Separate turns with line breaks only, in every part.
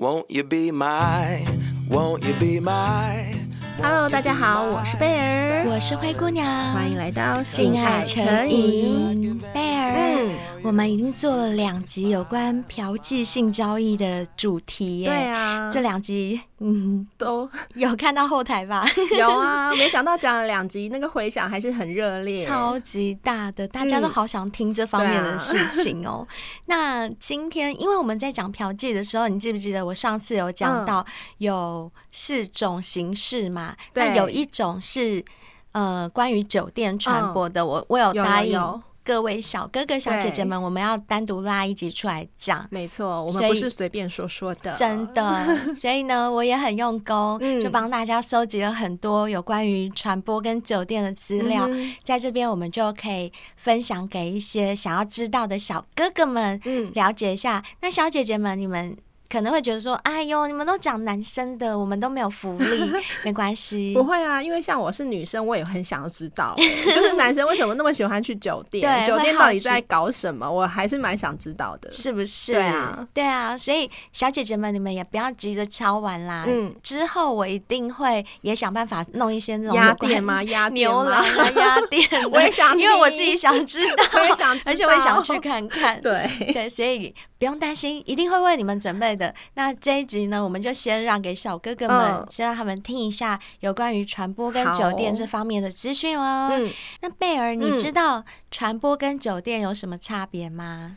Won't you be my, won't you be my?
Hello，大家好，我是贝儿，
我是灰姑娘，
欢迎来到
性爱成瘾。贝儿，
嗯，
我们已经做了两集有关嫖妓性交易的主题耶。
对啊，
这两集嗯
都
有看到后台吧？
有啊，没想到讲了两集，那个回响还是很热烈，
超级大的，大家都好想听这方面的事情哦。嗯啊、那今天，因为我们在讲嫖妓的时候，你记不记得我上次有讲到有四种形式嘛？
对，
那有一种是呃关于酒店传播的，嗯、我我有答应各位小哥哥小姐姐们，我们要单独拉一集出来讲。
没错，我们不是随便说说的，
真的。所以呢，我也很用功，
嗯、
就帮大家收集了很多有关于传播跟酒店的资料，嗯、在这边我们就可以分享给一些想要知道的小哥哥们，嗯，了解一下。那小姐姐们，你们。可能会觉得说，哎呦，你们都讲男生的，我们都没有福利，没关系。
不会啊，因为像我是女生，我也很想要知道，就是男生为什么那么喜欢去酒店？酒店到底在搞什么？我还是蛮想知道的，
是不是？
对啊，
对啊。所以小姐姐们，你们也不要急着敲完啦。嗯，之后我一定会也想办法弄一些那种
压店吗？压
牛郎啊，压店。
我也想，
因为我自己想知道，
我也想知道，
而且我也想去看看。
对
对，所以不用担心，一定会为你们准备的。那这一集呢，我们就先让给小哥哥们，嗯、先让他们听一下有关于传播跟酒店这方面的资讯喽。嗯，那贝尔，你知道传播跟酒店有什么差别吗？
嗯、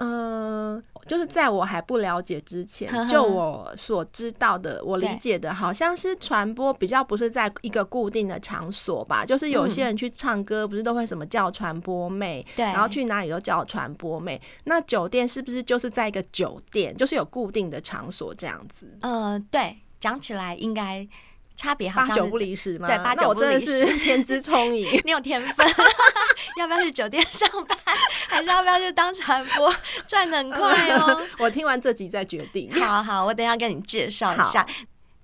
呃，就是在我还不了解之前，就我所知道的，我理解的，好像是传播比较不是在一个固定的场所吧。就是有些人去唱歌，不是都会什么叫传播妹，对、嗯，然后去哪里都叫传播妹。那酒店是不是就是在一个酒店，就是有固定的场所这样子？
嗯、呃，对，讲起来应该。差别好像
八九不离十吗？
对，八九不离十，
天资聪颖，
你有天分。要不要去酒店上班，还是要不要去当传播？赚的很快哦。
我听完这集再决定。
好好，我等一下跟你介绍一下。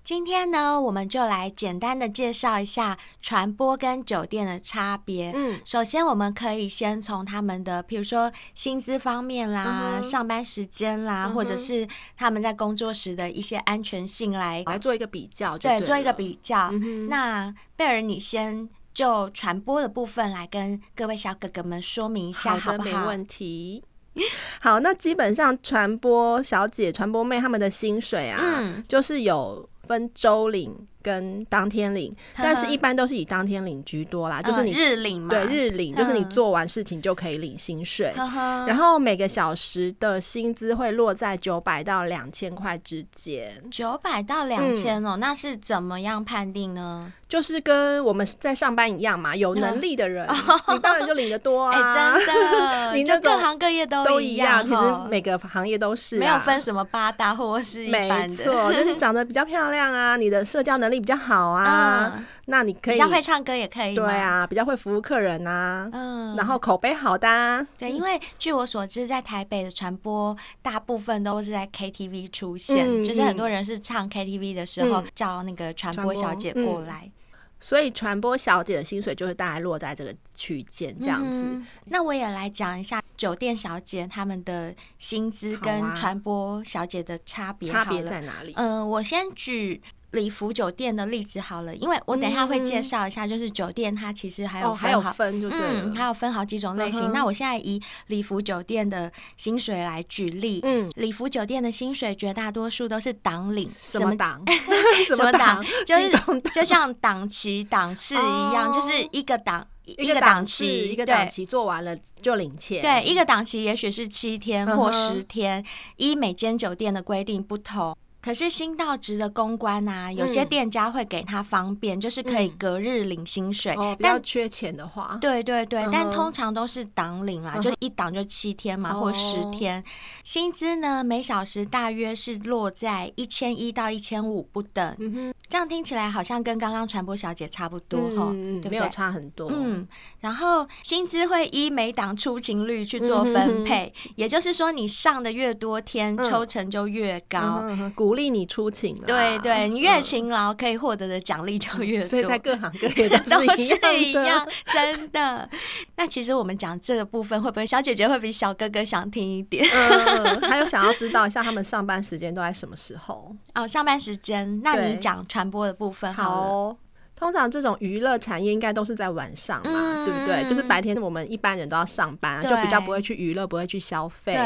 今天呢，我们就来简单的介绍一下传播跟酒店的差别。嗯，首先我们可以先从他们的，比如说薪资方面啦、嗯、上班时间啦，嗯、或者是他们在工作时的一些安全性来
来做一个比较对。
对，做一个比较。嗯、那贝儿，你先就传播的部分来跟各位小哥哥们说明一下，好不好？
没问题。好，那基本上传播小姐、传播妹他们的薪水啊，嗯、就是有。分周领跟当天领，但是一般都是以当天领居多啦。就是你
日领嘛，
对，日领就是你做完事情就可以领薪水。然后每个小时的薪资会落在九百到两千块之间。
九百到两千哦，那是怎么样判定呢？
就是跟我们在上班一样嘛，有能力的人，你当然就领得多啊！
哎，真的，你这各行各业都一样，
其实每个行业都是，
没有分什么八大或是一般的。
没错，就是长得比较漂亮啊，你的社交能力比较好啊，那你可以比较
会唱歌也可以，
对啊，比较会服务客人啊，嗯，然后口碑好的，
对，因为据我所知，在台北的传播大部分都是在 KTV 出现，就是很多人是唱 KTV 的时候叫那个传播小姐过来。
所以传播小姐的薪水就是大概落在这个区间这样子。嗯。
那我也来讲一下酒店小姐他们的薪资跟传播小姐的差别。
差别在哪里？
嗯、呃，我先举。礼服酒店的例子好了，因为我等一下会介绍一下，就是酒店它其实还有
还有分，就对，
嗯，还有分好几种类型。那我现在以礼服酒店的薪水来举例，嗯，礼福酒店的薪水绝大多数都是档领，
什么档？
什么档？就是就像档期档次一样，就是一个档一个档期，
一个档期做完了就领钱。
对，一个档期也许是七天或十天，依每间酒店的规定不同。可是新到职的公关啊，有些店家会给他方便，嗯、就是可以隔日领薪水。
哦，比较缺钱的话，
对对对，嗯、但通常都是档领啦，嗯、就一档就七天嘛，嗯、或十天。薪资呢，每小时大约是落在一千一到一千五不等。这样听起来好像跟刚刚传播小姐差不多哈，
嗯，
对，
没有差很多。
嗯，然后薪资会依每档出勤率去做分配，嗯、也就是说，你上的越多天，抽成就越高，
嗯、鼓励你出勤。
对对，你越勤劳，可以获得的奖励就越多。
所以在各行各业 都是一样，
都是一样，真的。那其实我们讲这个部分，会不会小姐姐会比小哥哥想听一点？
嗯，还有想要知道一下他们上班时间都在什么时候？
哦，上班时间，那你讲。传播的部分好，
好。通常这种娱乐产业应该都是在晚上嘛，嗯、对不对？就是白天我们一般人都要上班，就比较不会去娱乐，不会去消费。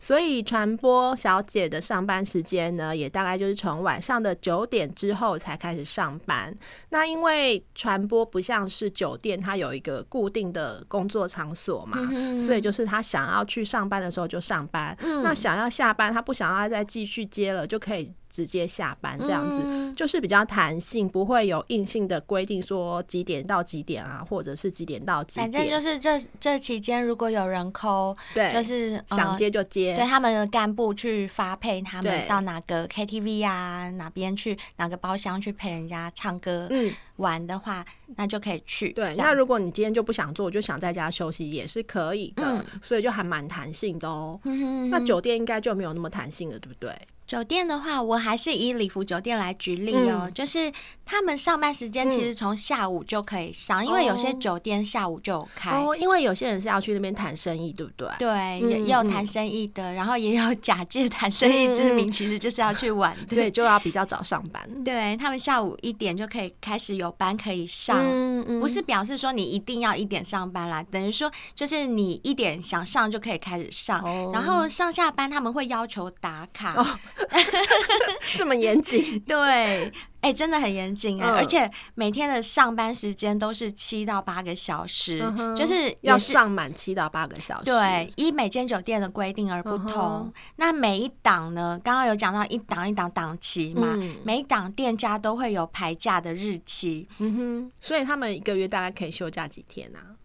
所以传播小姐的上班时间呢，也大概就是从晚上的九点之后才开始上班。那因为传播不像是酒店，它有一个固定的工作场所嘛，嗯、所以就是他想要去上班的时候就上班，嗯、那想要下班，他不想要再继续接了，就可以。直接下班这样子，嗯、就是比较弹性，不会有硬性的规定说几点到几点啊，或者是几点到几点。
反正就是这这期间，如果有人 call，对，就是、呃、
想接就接。
对他们的干部去发配他们到哪个 KTV 啊，哪边去哪个包厢去陪人家唱歌，嗯，玩的话，那就可以去。
对，那如果你今天就不想做，就想在家休息也是可以的，嗯、所以就还蛮弹性的哦。嗯、哼哼那酒店应该就没有那么弹性了，对不对？
酒店的话，我还是以礼服酒店来举例哦、就是他们上班时间其实从下午就可以上，嗯、因为有些酒店下午就有开。
哦，因为有些人是要去那边谈生意，对不对？
对，嗯、也有谈生意的，然后也有假借谈生意之名，其实就是要去玩，
所以就要比较早上班。
对，他们下午一点就可以开始有班可以上，嗯嗯、不是表示说你一定要一点上班啦，等于说就是你一点想上就可以开始上，哦、然后上下班他们会要求打卡。哦
这么严谨？
对，哎、欸，真的很严谨啊！嗯、而且每天的上班时间都是七到八个小时，嗯、就是，是
要上满七到八个小时。
对，依每间酒店的规定而不同。嗯、那每一档呢？刚刚有讲到一档一档档期嘛，嗯、每一档店家都会有排假的日期。
嗯哼，所以他们一个月大概可以休假几天呢、啊？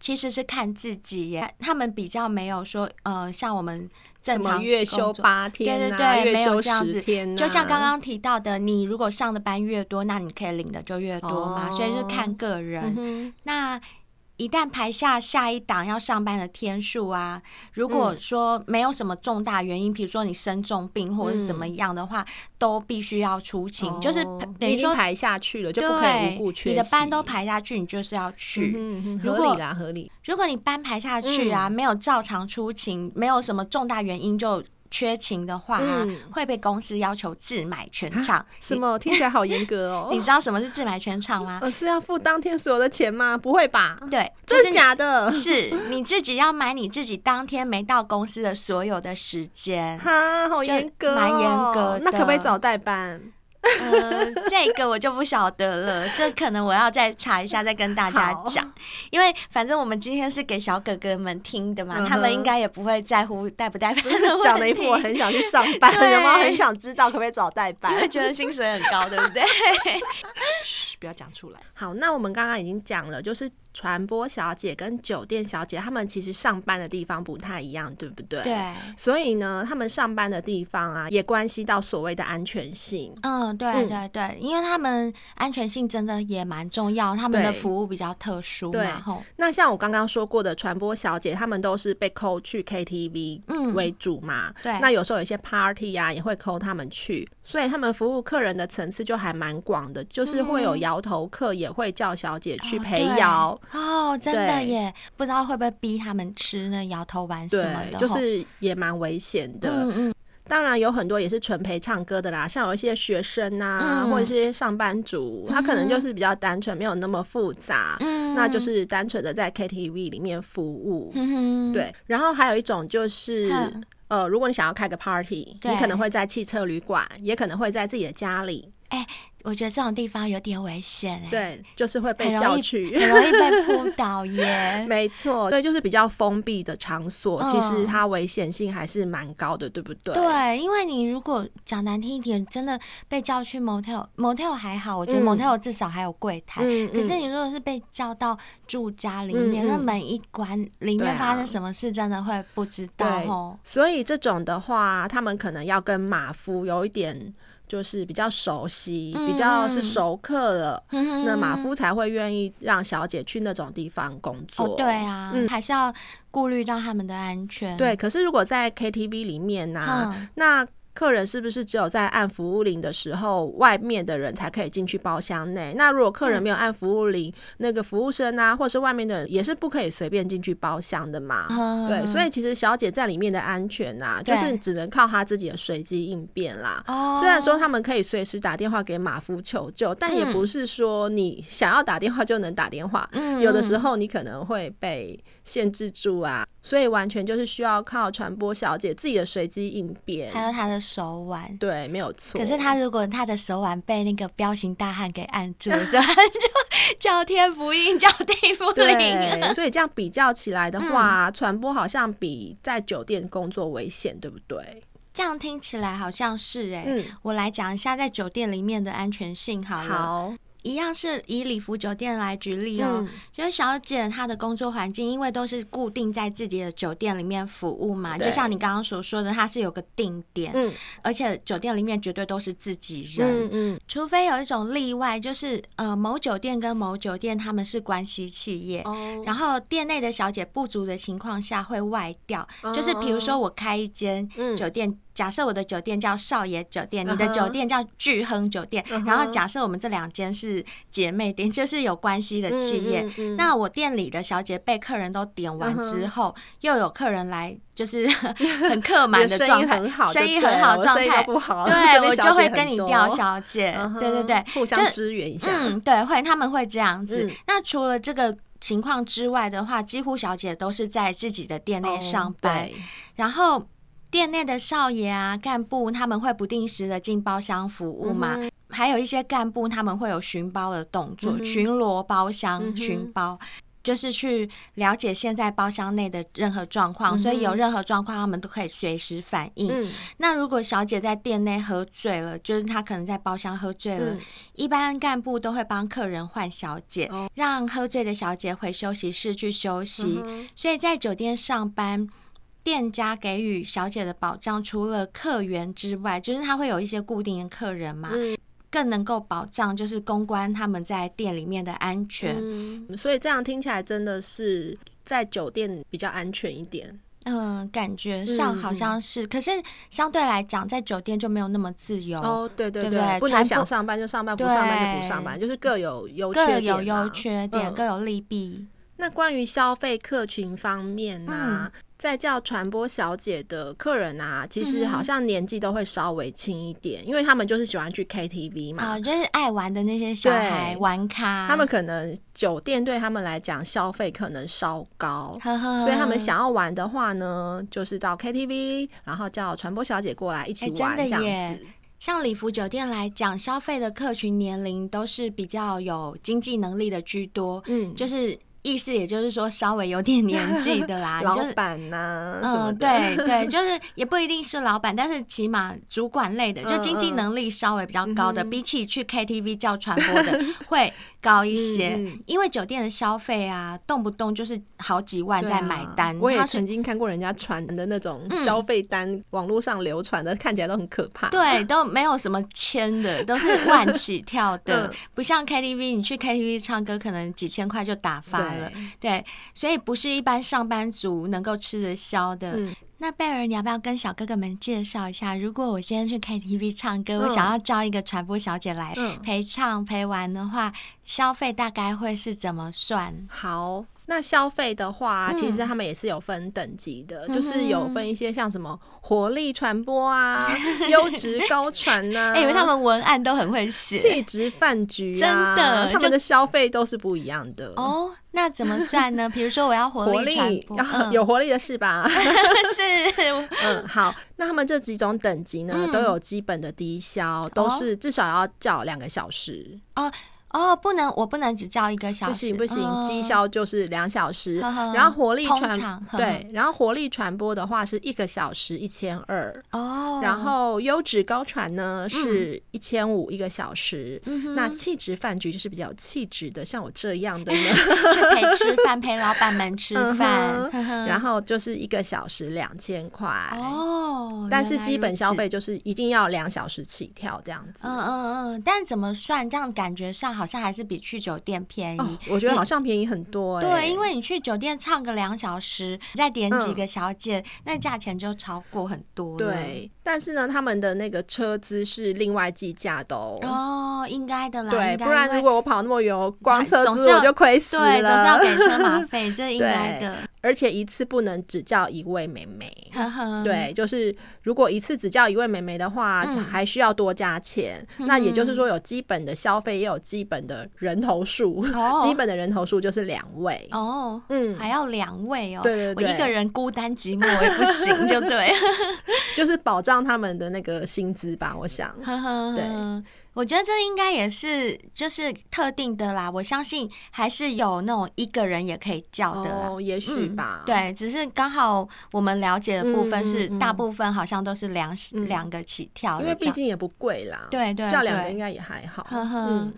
其实是看自己耶，他们比较没有说，呃，像我们正常
月休八天、啊，
对对对，
月休十天、啊、
没有这样子。就像刚刚提到的，你如果上的班越多，那你可以领的就越多嘛，哦、所以是看个人。嗯、那。一旦排下下一档要上班的天数啊，如果说没有什么重大原因，比如说你生重病或者是怎么样的话，都必须要出勤，就是等于说
排下去了就不可以无故缺席。
你的班都排下去，你就是要去，嗯
合理啦，合理。
如果你班排下去啊，没有照常出勤，没有什么重大原因就。缺勤的话，会被公司要求自买全场。
什么？听起来好严格哦！
你知道什么是自买全场吗？
是要付当天所有的钱吗？不会吧？
对，
这是假的。
是 你自己要买你自己当天没到公司的所有的时间。
哈，好严格，
蛮严格。
那可不可以找代班？
嗯，这个我就不晓得了，这可能我要再查一下，再跟大家讲。因为反正我们今天是给小哥哥们听的嘛，嗯、他们应该也不会在乎带不带班。
讲的一副我很想去上班，对有没有很想知道可不可以找代班？
因为觉得薪水很高，对不对？
嘘，不要讲出来。好，那我们刚刚已经讲了，就是。传播小姐跟酒店小姐，他们其实上班的地方不太一样，对不对？
对。
所以呢，他们上班的地方啊，也关系到所谓的安全性。
嗯，对对对，嗯、因为他们安全性真的也蛮重要，他们的服务比较特殊嘛。对。
那像我刚刚说过的，传播小姐，他们都是被 call 去 KTV 为主嘛。嗯、对。那有时候有些 party 啊，也会 call 他们去，所以他们服务客人的层次就还蛮广的，就是会有摇头客，也会叫小姐去陪摇。哦
哦，真的耶！不知道会不会逼他们吃那摇头丸什么的，
就是也蛮危险的。嗯嗯，当然有很多也是纯陪唱歌的啦，像有一些学生啊，嗯、或者是些上班族，嗯、他可能就是比较单纯，没有那么复杂，嗯、那就是单纯的在 KTV 里面服务。嗯、对，然后还有一种就是，嗯、呃，如果你想要开个 party，你可能会在汽车旅馆，也可能会在自己的家里。
哎。我觉得这种地方有点危险哎，
对，就是会被叫去，
很容易被扑倒耶。
没错，对，就是比较封闭的场所，其实它危险性还是蛮高的，对不对？
对，因为你如果讲难听一点，真的被叫去 motel，motel 还好，我觉得 motel 至少还有柜台。可是你如果是被叫到住家里面，那门一关，里面发生什么事，真的会不知道哦。
所以这种的话，他们可能要跟马夫有一点。就是比较熟悉，比较是熟客了，嗯、那马夫才会愿意让小姐去那种地方工作。
哦、对啊，嗯，还是要顾虑到他们的安全。
对，可是如果在 KTV 里面呢、啊嗯，那。客人是不是只有在按服务铃的时候，外面的人才可以进去包厢内？那如果客人没有按服务铃、嗯，那个服务生啊，或者是外面的人也是不可以随便进去包厢的嘛、嗯？对，所以其实小姐在里面的安全呐、啊，就是只能靠她自己的随机应变啦。虽然说他们可以随时打电话给马夫求救，但也不是说你想要打电话就能打电话。嗯、有的时候你可能会被限制住啊。所以完全就是需要靠传播小姐自己的随机应变，
还有她的手腕。
对，没有错。
可是他如果他的手腕被那个彪形大汉给按住的时候，就叫天不应，叫地不灵。
对，所以这样比较起来的话，传、嗯、播好像比在酒店工作危险，对不对？
这样听起来好像是哎、欸。嗯，我来讲一下在酒店里面的安全性好了。好。一样是以礼服酒店来举例哦，喔，就是小姐她的工作环境，因为都是固定在自己的酒店里面服务嘛，就像你刚刚所说的，她是有个定点，嗯，而且酒店里面绝对都是自己人，嗯嗯，除非有一种例外，就是呃某酒店跟某酒店他们是关系企业，哦，然后店内的小姐不足的情况下会外调，就是比如说我开一间酒店。嗯假设我的酒店叫少爷酒店，uh. 你的酒店叫巨亨酒店，uh. 然后假设我们这两间是姐妹店，就是有关系的企业。Uh. 那我店里的小姐被客人都点完之后，uh. 又有客人来，就是 很客满的状态，生意很好，状态不好，对，我就会跟你调小姐，uh. 对对对，
互相支援一下。
嗯，对，会他们会这样子。嗯、那除了这个情况之外的话，几乎小姐都是在自己的店内上班，oh, 然后。店内的少爷啊、干部，他们会不定时的进包厢服务嘛、嗯？还有一些干部，他们会有巡包的动作，嗯、巡逻包厢、巡包，就是去了解现在包厢内的任何状况、嗯，所以有任何状况，他们都可以随时反应、嗯。那如果小姐在店内喝醉了，就是她可能在包厢喝醉了，嗯、一般干部都会帮客人换小姐、哦，让喝醉的小姐回休息室去休息。嗯、所以在酒店上班。店家给予小姐的保障，除了客源之外，就是他会有一些固定的客人嘛，嗯、更能够保障就是公关他们在店里面的安全。
嗯、所以这样听起来真的是在酒店比较安全一点。
嗯，感觉上好像是，嗯、可是相对来讲，在酒店就没有那么自由。
哦，对对对，对对不能想上班就上班，不上班就不上班，就是各有优缺点、啊、
各有优缺点、嗯，各有利弊。
那关于消费客群方面呢、啊？嗯在叫传播小姐的客人啊，其实好像年纪都会稍微轻一点、嗯，因为他们就是喜欢去 KTV 嘛，
哦，就是爱玩的那些小孩玩咖。
他们可能酒店对他们来讲消费可能稍高呵呵，所以他们想要玩的话呢，就是到 KTV，然后叫传播小姐过来一起玩这样子。
像礼服酒店来讲，消费的客群年龄都是比较有经济能力的居多，嗯，就是。意思也就是说，稍微有点年纪的啦，
老板呐、啊，嗯，
对对，就是也不一定是老板，但是起码主管类的，就经济能力稍微比较高的，嗯、比起去 KTV 叫传播的 会。高一些、嗯，因为酒店的消费啊，动不动就是好几万在买单。啊、
我也曾经看过人家传的那种消费单，嗯、网络上流传的，看起来都很可怕。
对，都没有什么千的，都是万起跳的，嗯、不像 KTV，你去 KTV 唱歌可能几千块就打发了对。对，所以不是一般上班族能够吃得消的。嗯那贝尔，你要不要跟小哥哥们介绍一下？如果我今天去 KTV 唱歌，嗯、我想要招一个传播小姐来陪唱陪玩的话，消费大概会是怎么算？
好。那消费的话，其实他们也是有分等级的，嗯、就是有分一些像什么活力传播啊、优质高传呐、啊，
因为他们文案都很会写，
气质饭局、
啊，真的，
他们的消费都是不一样的
哦。那怎么算呢？比如说我要活力
有活力的是吧？
是，
嗯，好。那他们这几种等级呢，嗯、都有基本的低消，都是至少要叫两个小时
哦。哦，不能，我不能只叫一个小时，
不行不行，绩效就是两小
时。
然后活力
传
对，然后活力传播的话是一个小时一千二
哦，
然后优质高传呢是一千五一个小时。
嗯、
那气质饭局就是比较有气质的，像我这样的呢，
去陪吃饭，陪老板们吃饭，
嗯、然后就是一个小时两千块
哦，
但是基本消费就是一定要两小时起跳这样子。
嗯嗯嗯，但怎么算？这样感觉上。好像还是比去酒店便宜，哦，
我觉得好像便宜很多，欸。
对，因为你去酒店唱个两小时，再点几个小姐，嗯，那价钱就超过很多。
对，但是呢，他们的那个车资是另外计价的哦。
哦，应该的啦。
对，不然如果我跑那么远，光车资我就亏死了。
对，总是要给车马费，这应该的。
而且一次不能只叫一位美眉。对，就是如果一次只叫一位美眉的话，嗯，还需要多加钱，嗯。那也就是说，有基本的消费，也有基本的人头数。哦，基本的人头数就是两位。
哦，嗯，还要两位哦。
对对对，
我一个人孤单寂寞我也不行，就对。
就是保障他们的那个薪资吧，我想。对。
我觉得这应该也是就是特定的啦，我相信还是有那种一个人也可以叫的啦，
哦，也许吧，嗯。
对，只是刚好我们了解的部分是大部分好像都是两两，嗯、个起跳，
因为毕竟也不贵啦。
对对，对，
叫两个应该也还好。呵呵嗯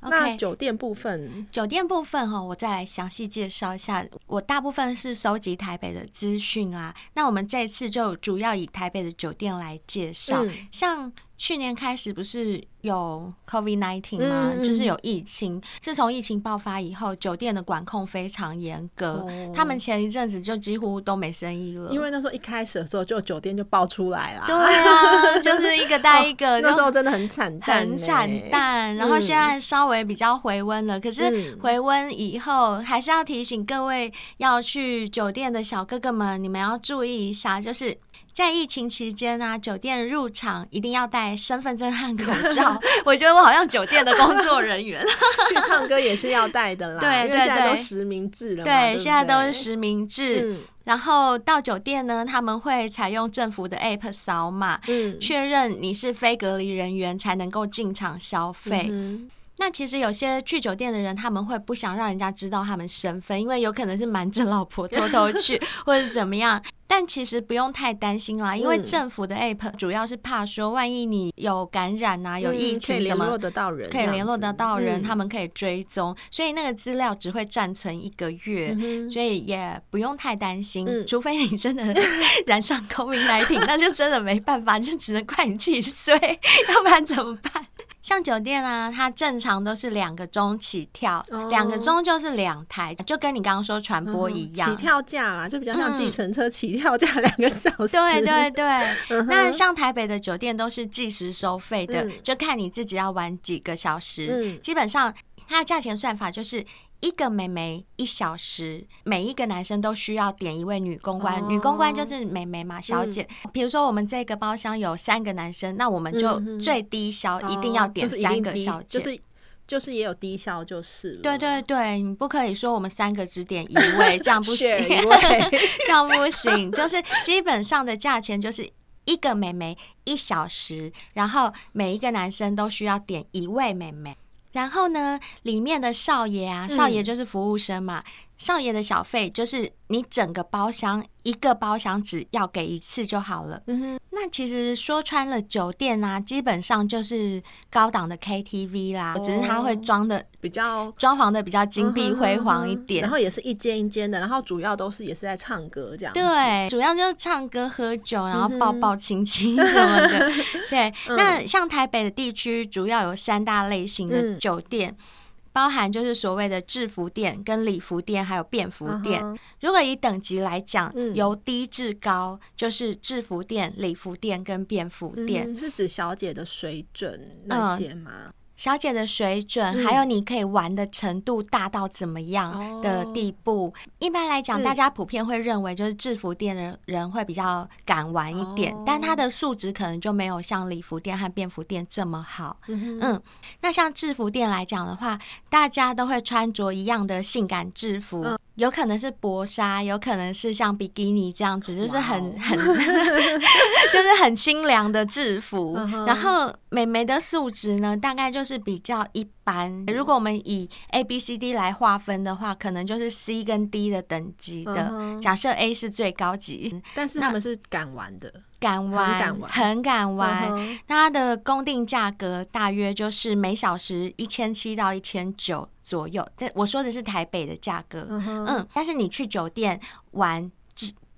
那酒店部分，
酒店部分哈，我再来详细介绍一下。我大部分是收集台北的资讯啊，那我们这次就主要以台北的酒店来介绍，嗯，像。去年开始不是有 COVID-19 吗？嗯嗯，就是有疫情。自从疫情爆发以后，酒店的管控非常严格，哦。他们前一阵子就几乎都没生意了。
因为那时候一开始的时候，就酒店就爆出来了。
对啊，就是一个 带一个，哦，
那时候真的很惨淡，
很惨淡。然后现在稍微比较回温了，嗯，可是回温以后，还是要提醒各位要去酒店的小哥哥们，你们要注意一下，就是。在疫情期间啊，酒店入场一定要带身份证和口罩。我觉得我好像酒店的工作人员，
去唱歌也是要带的啦。对对对，都实名制了嘛。
对，现在都是实名制。嗯。然后到酒店呢，他们会采用政府的 App 扫码，嗯，确认你是非隔离人员才能够进场消费。嗯那其实有些去酒店的人，他们会不想让人家知道他们身份，因为有可能是瞒着老婆偷偷去，或者怎么样。但其实不用太担心啦，因为政府的 app 主要是怕说，万一你有感染啊，有疫情什么，
可以联络得到人，
可以联络得到人，他们可以追踪，所以那个资料只会暂存一个月，所以也不用太担心。除非你真的 染上 COVID-19，那就真的没办法，就只能怪你自己衰，要不然怎么办？像酒店啊，它正常都是两个钟起跳，两、oh. 个钟就是两台，就跟你刚刚说传播一样，uh.
起跳价啦，就比较像计程车起跳价两个小时。
对对对，uh. 那像台北的酒店都是计时收费的，uh. 就看你自己要玩几个小时。Uh -huh. 基本上它的价钱算法就是。一个美眉一小时，每一个男生都需要点一位女公关，哦、女公关就是美眉嘛，小姐。嗯、比如说我们这个包厢有三个男生，那我们就最低消、嗯、一定要点三个小姐，
就是就是也有低消就是。
对对对，你不可以说我们三个只点一位，这样不行，这样不行，就是基本上的价钱就是一个美眉一小时，然后每一个男生都需要点一位美眉。然后呢，里面的少爷啊，少爷就是服务生嘛。嗯少爷的小费就是你整个包厢一个包厢只要给一次就好了。嗯哼，那其实说穿了，酒店啊，基本上就是高档的 KTV 啦，哦、只是它会装的
比较
装潢的比较金碧辉煌一点，
然后也是一间一间的，然后主要都是也是在唱歌这样。
对，主要就是唱歌喝酒，然后抱抱亲亲什么的。嗯、对、嗯，那像台北的地区，主要有三大类型的酒店。嗯包含就是所谓的制服店、跟礼服店，还有便服店。Uh -huh. 如果以等级来讲，嗯，由低至高，就是制服店、礼服店跟便服店。
嗯，是指小姐的水准那些吗？嗯
小姐的水准，还有你可以玩的程度大到怎么样的地步？嗯、一般来讲，大家普遍会认为就是制服店的人会比较敢玩一点，嗯、但他的素质可能就没有像礼服店和便服店这么好。嗯，嗯，那像制服店来讲的话，大家都会穿着一样的性感制服。嗯有可能是薄纱，有可能是像比基尼这样子，就是很、wow. 很，就是很清凉的制服。Uh -huh. 然后美眉的素质呢，大概就是比较一班。如果我们以 A B C D 来划分的话，可能就是 C 跟 D 的等级的。Uh. 假设 A 是最高级，
但是他们是敢玩的，
敢玩，很敢玩。很敢玩 uh 它的公定价格大约就是每小时一千七到一千九左右。但我说的是台北的价格，uh huh. 嗯，但是你去酒店玩，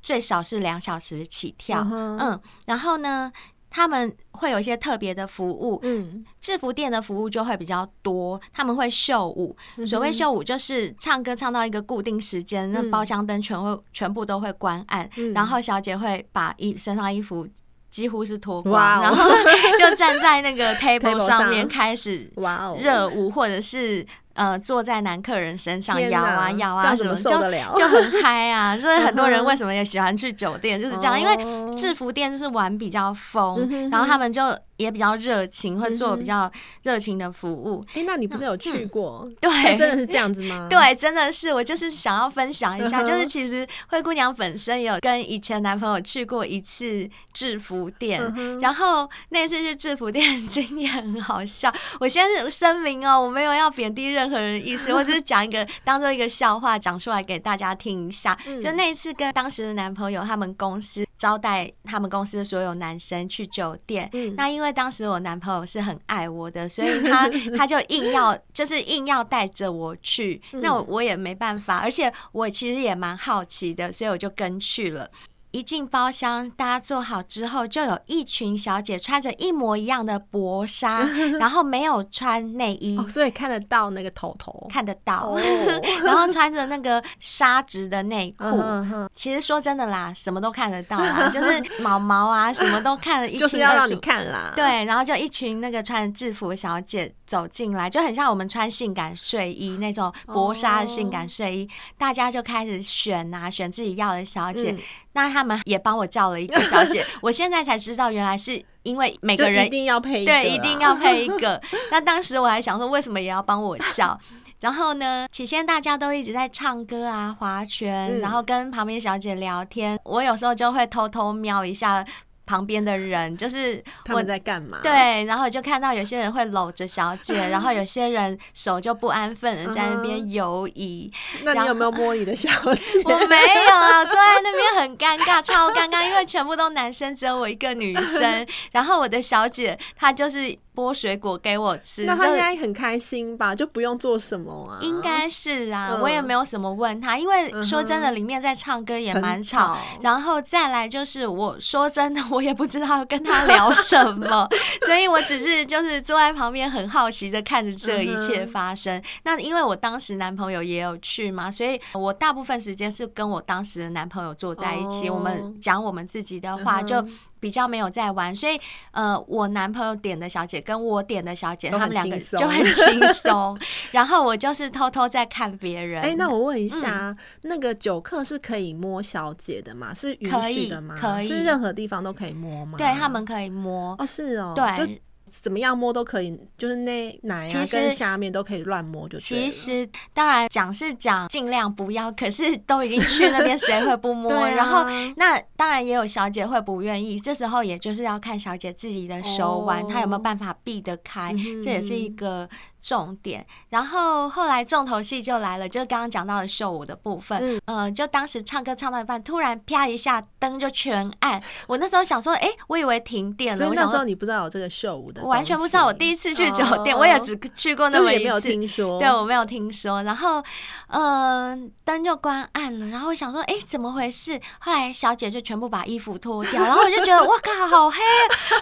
最少是两小时起跳，uh. 嗯，然后呢，他们会有一些特别的服务，嗯，制服店的服务就会比较多。他们会秀舞，所谓秀舞就是唱歌唱到一个固定时间，那包厢灯全会全部都会关暗，然后小姐会把衣身上衣服几乎是脱光，然后就站在那个 table 上面开始热舞，或者是。呃，坐在男客人身上摇啊摇啊，什么受得了？就很嗨啊！所 以很多人为什么也喜欢去酒店，就是这样，因为制服店就是玩比较疯，然后他们就。也比较热情，会做比较热情的服务。
哎、嗯欸，那你不是有去过？
嗯、对，
真的是这样子吗？
对，真的是。我就是想要分享一下，就是其实灰姑娘本身有跟以前男朋友去过一次制服店，嗯、然后那次去制服店 经验很好笑。我先声明哦，我没有要贬低任何人意思，我只是讲一个当做一个笑话讲出来给大家听一下。嗯、就那一次跟当时的男朋友，他们公司招待他们公司的所有男生去酒店，嗯、那因为。当时我男朋友是很爱我的，所以他 他就硬要，就是硬要带着我去，那我我也没办法，而且我其实也蛮好奇的，所以我就跟去了。一进包厢，大家坐好之后，就有一群小姐穿着一模一样的薄纱，然后没有穿内衣，
哦，所以看得到那个头头，
看得到。哦、然后穿着那个纱质的内裤，嗯、其实说真的啦，什么都看得到啦，就是毛毛啊，什么都看得一清二楚。就是要让你看啦。对，然后就一群那个穿制服的小姐走进来，就很像我们穿性感睡衣那种薄纱的性感睡衣，哦、大家就开始选啊，选自己要的小姐。嗯那他们也帮我叫了一个小姐，我现在才知道，原来是因为每个人
一定要配一个，
对，一定要配一个。那当时我还想说，为什么也要帮我叫？然后呢，起先大家都一直在唱歌啊、划拳，然后跟旁边小姐聊天。我有时候就会偷偷瞄一下。旁边的人就是
他们在干嘛？
对，然后就看到有些人会搂着小姐，然后有些人手就不安分的在那边游移。
那你有没有摸你的小姐？
我没有啊，坐在那边很尴尬，超尴尬，因为全部都男生，只有我一个女生。然后我的小姐她就是。剥水果给我吃，
那他应该很开心吧？就不用做什么啊？
应该是啊，我也没有什么问他，因为说真的，里面在唱歌也蛮吵。然后再来就是，我说真的，我也不知道要跟他聊什么，所以我只是就是坐在旁边，很好奇的看着这一切发生。那因为我当时男朋友也有去嘛，所以我大部分时间是跟我当时的男朋友坐在一起，我们讲我们自己的话就。比较没有在玩，所以呃，我男朋友点的小姐跟我点的小姐，他们两个就很轻松。然后我就是偷偷在看别人。哎、欸，
那我问一下，嗯、那个酒客是可以摸小姐的吗？是允许的吗？
可以，可以，
是任何地方都可以摸吗？
对，他们可以摸。
哦，是哦，
对。
怎么样摸都可以，就是那奶啊跟下面都可以乱摸就。其
实当然讲是讲尽量不要，可是都已经去那边，谁会不摸？啊、然后那当然也有小姐会不愿意，这时候也就是要看小姐自己的手腕，她、哦、有没有办法避得开，嗯、这也是一个。重点，然后后来重头戏就来了，就是刚刚讲到的秀舞的部分。嗯，呃，就当时唱歌唱到一半，突然啪一下灯就全暗。我那时候想说，哎，我以为停电了。
所以那时候你不知道有这个秀舞的，
我完全不知道。我第一次去酒店，我也只去过那么一次，
没有听说。
对，我没有听说。然后，嗯，灯就关暗了。然后我想说，哎，怎么回事？后来小姐就全部把衣服脱掉，然后我就觉得，哇靠，好黑，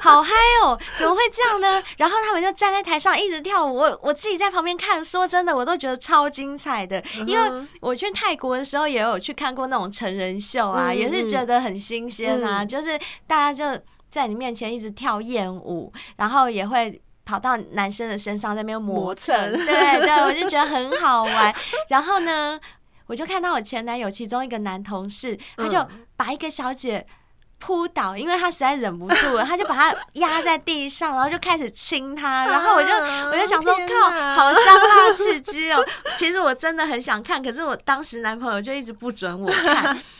好嗨哦！怎么会这样呢？然后他们就站在台上一直跳舞。我。我自己在旁边看，说真的，我都觉得超精彩的。因为我去泰国的时候，也有去看过那种成人秀啊，也是觉得很新鲜啊。就是大家就在你面前一直跳艳舞，然后也会跑到男生的身上在那边磨蹭，对对，我就觉得很好玩。然后呢，我就看到我前男友其中一个男同事，他就把一个小姐。扑倒，因为他实在忍不住了，他就把他压在地上，然后就开始亲他，然后我就我就想说，靠，好香辣刺激哦！其实我真的很想看，可是我当时男朋友就一直不准我看。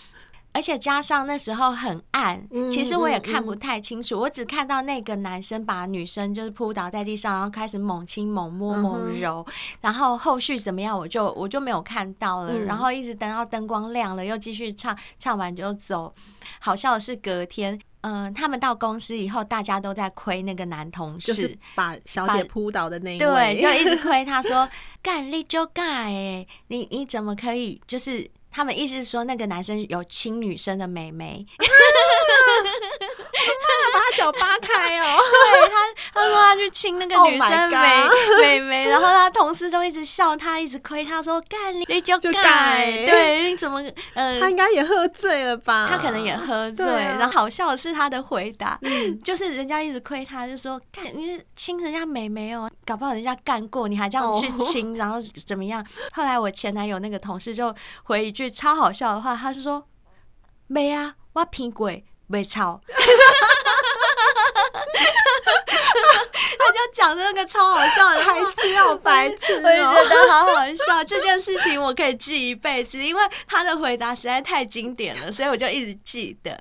而且加上那时候很暗，其实我也看不太清楚，我只看到那个男生把女生就是扑倒在地上，然后开始猛亲猛摸猛揉，然后后续怎么样，我就我就没有看到了。然后一直等到灯光亮了，又继续唱，唱完就走。好笑的是隔天。嗯、呃，他们到公司以后，大家都在亏那个男同事，
就是把小姐扑倒的那一位，
对，就一直 亏他说干你就干哎，你你怎么可以？就是他们意思是说那个男生有亲女生的妹妹。
把他脚扒开哦，
他，去亲那个女生美美眉，然后他同事都一直笑他，一直亏他说干你你就干，对，你怎么呃，
他应该也喝醉了吧？
他可能也喝醉，然后好笑的是他的回答，就是人家一直亏他，就说干你亲人家美眉哦，搞不好人家干过，你还这样去亲，然后怎么样？后来我前男友那个同事就回一句超好笑的话，他就说没啊，我骗鬼没吵。他就讲那个超好笑的台词，好白痴，我也觉得好好笑。这件事情我可以记一辈子，因为他的回答实在太经典了，所以我就一直记得。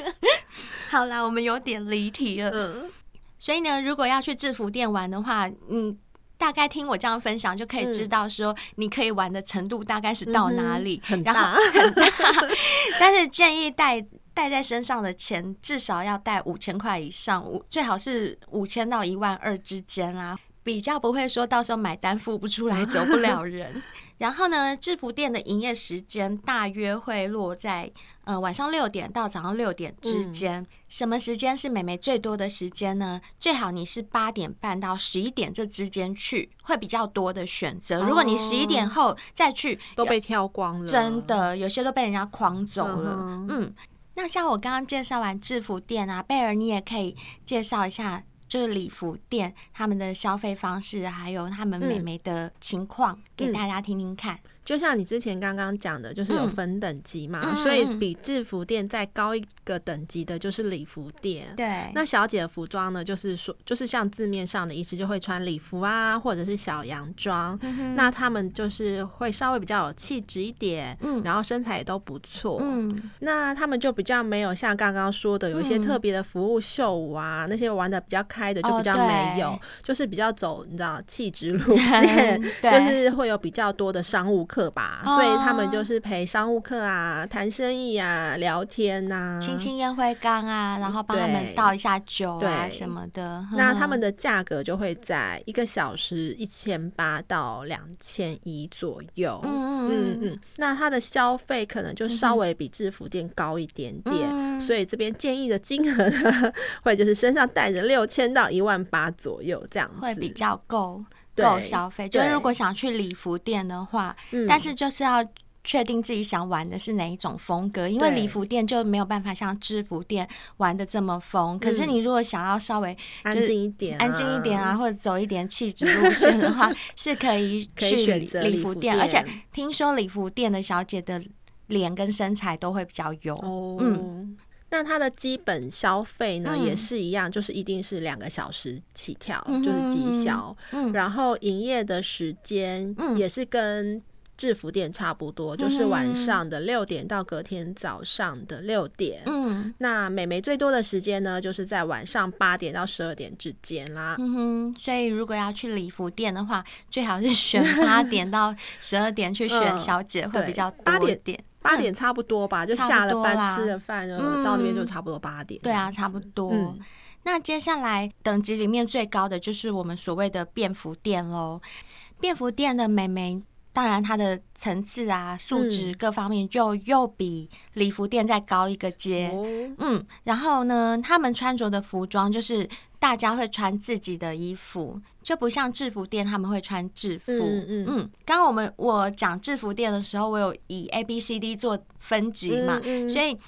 好啦，我们有点离题了。嗯，所以呢，如果要去制服店玩的话，嗯，大概听我这样分享就可以知道，说你可以玩的程度大概是到哪里，很大很大。但是建议带。带在身上的钱至少要带五千块以上，五最好是五千到一万二之间啦，比较不会说到时候买单付不出来，走不了人。然后呢，制服店的营业时间大约会落在呃晚上六点到早上六点之间。什么时间是美眉最多的时间呢？最好你是八点半到十一点这之间去，会比较多的选择。如果你十一点后再去，
都被挑光了，
真的有些都被人家诓走了。嗯。那像我刚刚介绍完制服店啊，贝尔你也可以介绍一下，就是礼服店他们的消费方式，还有他们美眉的情况，嗯、给大家听听看。
就像你之前刚刚讲的，就是有分等级嘛，嗯、所以比制服店再高一个等级的就是礼服店。
对，
那小姐的服装呢，就是说，就是像字面上的意思，就会穿礼服啊，或者是小洋装。嗯、那他们就是会稍微比较有气质一点，嗯，然后身材也都不错。嗯，那他们就比较没有像刚刚说的有一些特别的服务秀舞啊，嗯、那些玩的比较开的就比较没有，哦、就是比较走你知道气质路 线，就是会有比较多的商务课。课吧，所以他们就是陪商务客啊，谈生意啊，聊天呐、啊，
亲亲烟灰缸啊，然后帮他们倒一下酒啊什么的。
那他们的价格就会在一个小时一千八到两千一左右。嗯嗯嗯。那他的消费可能就稍微比制服店高一点点，嗯、所以这边建议的金额呢，会就是身上带着六千到一万八左右这样子，
会比较够。够消费，就是如果想去礼服店的话，但是就是要确定自己想玩的是哪一种风格，因为礼服店就没有办法像制服店玩的这么疯。可是你如果想要稍微
安静一点、
安静一点啊，或者走一点气质路线的话，是可以去选择礼服店。而且听说礼服店的小姐的脸跟身材都会比较油。嗯。
那它的基本消费呢，也是一样，就是一定是两个小时起跳，就是基销。然后营业的时间也是跟制服店差不多，就是晚上的六点到隔天早上的六点。嗯，那美眉最多的时间呢，就是在晚上八点到十二点之间啦。
嗯哼，所以如果要去礼服店的话，最好是选八点到十二点去选小姐，会比较多一点。
八点差不多吧，就下了班吃了饭，然后到那边就差不多八点。
对啊，差不多。那接下来等级里面最高的就是我们所谓的便服店喽。便服店的美眉，当然她的层次啊、素质各方面就又比礼服店再高一个阶。嗯，然后呢，他们穿着的服装就是。大家会穿自己的衣服，就不像制服店他们会穿制服。嗯嗯嗯。刚刚我们我讲制服店的时候，我有以 A B C D 做分级嘛，嗯嗯，所以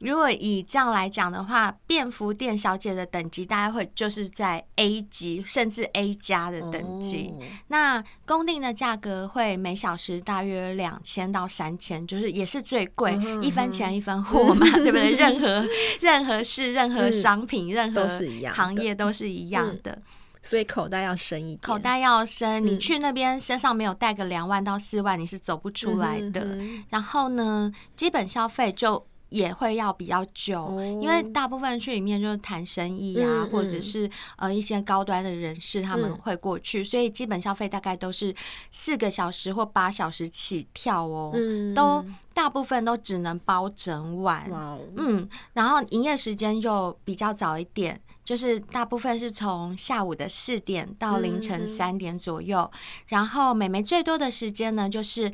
如果以这样来讲的话，便服店小姐的等级大概会就是在 A 级甚至 A 加的等级。哦、那公定的价格会每小时大约两千到三千，就是也是最贵，嗯、一分钱一分货嘛，嗯、对不对？任何任何事、任何商品、嗯、任何行业都是一样的。
嗯、所以口袋要深一点，
口袋要深。你去那边身上没有带个两万到四万，你是走不出来的。然后呢，基本消费就。也会要比较久，哦、因为大部分去里面就是谈生意啊，或者是呃一些高端的人士他们会过去，嗯、所以基本消费大概都是四个小时或八小时起跳哦，嗯、都大部分都只能包整晚，哇嗯，然后营业时间又比较早一点，就是大部分是从下午的四点到凌晨三点左右，嗯、然后美眉最多的时间呢就是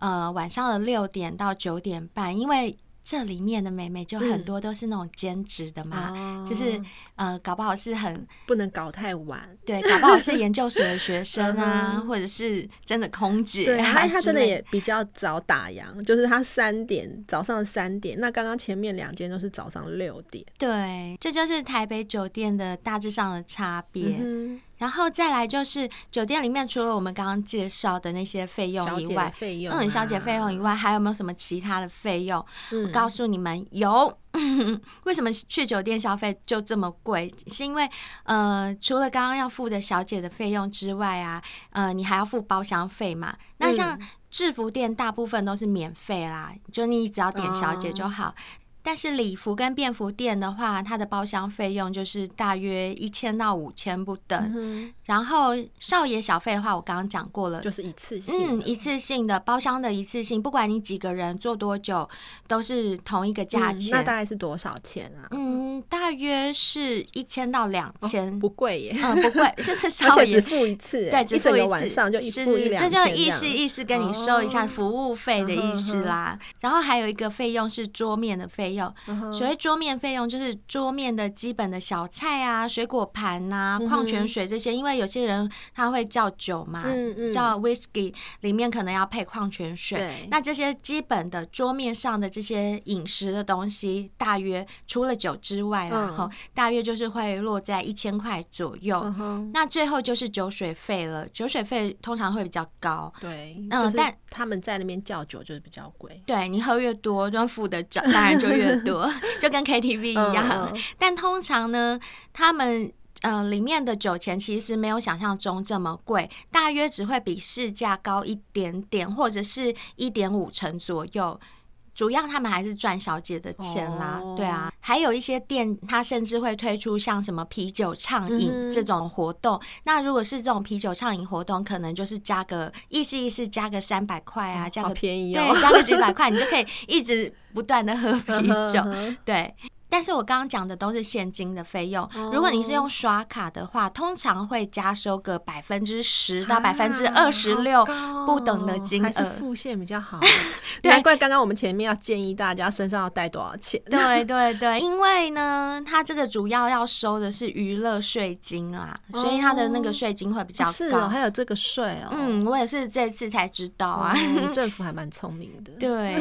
呃晚上的六点到九点半，因为。这里面的美眉就很多都是那种兼职的嘛，嗯、就是呃，搞不好是很
不能搞太晚，
对，搞不好是研究所的学 生啊，嗯、或者是真的空姐。
对，他他真的也比较早打烊，就是他三点早上三点，那刚刚前面两间都是早上六点。
对，这就是台北酒店的大致上的差别。嗯然后再来就是酒店里面除了我们刚刚介绍的那些费用以外，
费用、啊、
嗯，小姐费用以外，还有没有什么其他的费用？嗯、我告诉你们，有。为什么去酒店消费就这么贵？是因为呃，除了刚刚要付的小姐的费用之外啊，呃，你还要付包厢费嘛？那像制服店大部分都是免费啦，就你只要点小姐就好。嗯但是礼服跟便服店的话，它的包厢费用就是大约一千到五千不等。嗯、然后少爷小费的话，我刚刚讲过了，
就是一次性，
嗯，一次性的包厢的一次性，不管你几个人坐多久，都是同一个价钱。
嗯、那大概是多少钱啊？
嗯，大约是一千到两千，
哦，不贵耶。
嗯，不贵，是 少
爷只付一次，对，只付一次，晚上就一付一两千
这就意思意思跟你收一下服务费的意思啦。哦、然后还有一个费用是桌面的费用。所谓桌面费用，就是桌面的基本的小菜啊、水果盘啊、矿泉水这些。因为有些人他会叫酒嘛，叫 whisky，里面可能要配矿泉水。那这些基本的桌面上的这些饮食的东西，大约除了酒之外，然后大约就是会落在一千块左右。那最后就是酒水费了，酒水费通常会比较高。
对，嗯，但他们在那边叫酒就是比较贵。
对，你喝越多，就付的账当然就越多。就跟 KTV 一样，嗯嗯、但通常呢，他们呃里面的酒钱其实没有想象中这么贵，大约只会比市价高一点点，或者是一点五成左右。主要他们还是赚小姐的钱啦，哦、对啊，还有一些店，他甚至会推出像什么啤酒畅饮这种活动。嗯、那如果是这种啤酒畅饮活动，可能就是加个意思意思，加个三百块啊，加个
便宜哦，
对，加个几百块，你就可以一直不断的喝啤酒，对。但是我刚刚讲的都是现金的费用，如果你是用刷卡的话，通常会加收个百分之十到百分之二十六不等的金额，还
是付现比较好。难怪刚刚我们前面要建议大家身上要带多少钱。
对对对，因为呢，它这个主要要收的是娱乐税金啊，所以它的那个税金会比较高。
是哦，还有这个税哦。
嗯，我也是这次才知道啊。
政府还蛮聪明的。
对，